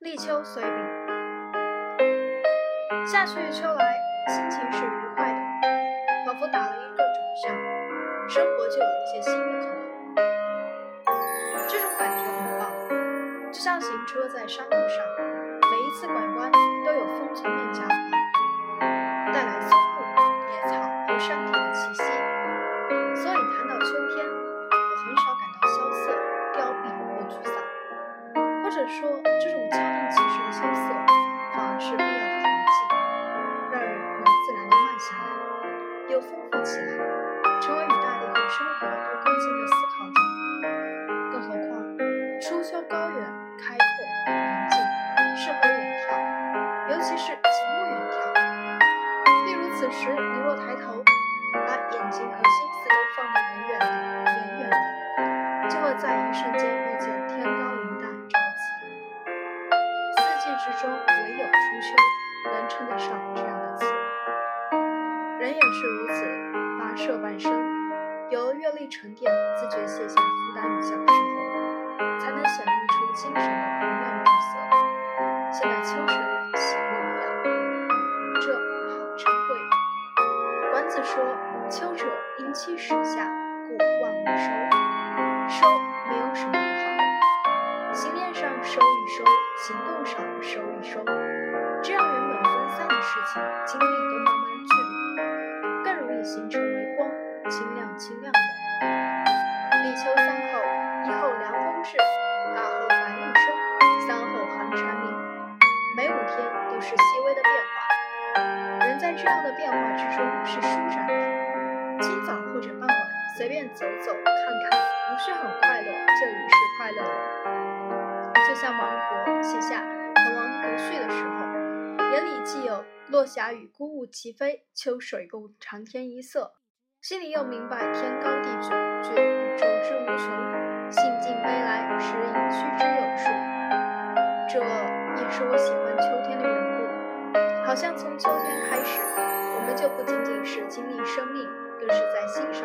立秋随笔。夏去秋来，心情是愉快的，仿佛打了一个转向，生活就有了一些新的可能。这种感觉很棒，就像行车在山路上，每一次拐弯都有风从面颊划，带来松木、野草和山体的气息。说这种悄然即逝的萧瑟，反而是必要的调剂，让人能自然地慢下来，又丰富起来，成为与大地和生活都更近的思考者。更何况，初秋高远、开阔、宁静，适合远眺，尤其是极目远眺。例如此时，你若抬头，把眼睛和心思都放得远远的、远远的，就会在一瞬间四季之中，唯有初秋能称得上这样的词。人也是如此，跋涉半生，由阅历沉淀，自觉卸下负担与小事后，才能显露出精神的明亮之色。现在秋水人喜不一样，这好珍贵。管子说：“秋者，阴气始下，故万物收。收没有什么不好的，行练上收一收，行动上收一收，这样原本分散的事情，精力都慢慢聚拢，更容易形成微光，清亮清亮的。立秋三候，一候凉风至，二候白露生，三候寒蝉鸣。每五天都是细微的变化，人在这样的变化之中是舒展的。清早或者傍晚，随便走走看看，不是很快乐，就已是快乐了。写下《滕王阁序》的时候，眼里既有“落霞与孤鹜齐飞，秋水共长天一色”，心里又明白“天高地久，觉宇宙之无穷，兴尽悲来，时盈虚之有数”。这也是我喜欢秋天的缘故。好像从秋天开始，我们就不仅仅是经历生命，更是在欣赏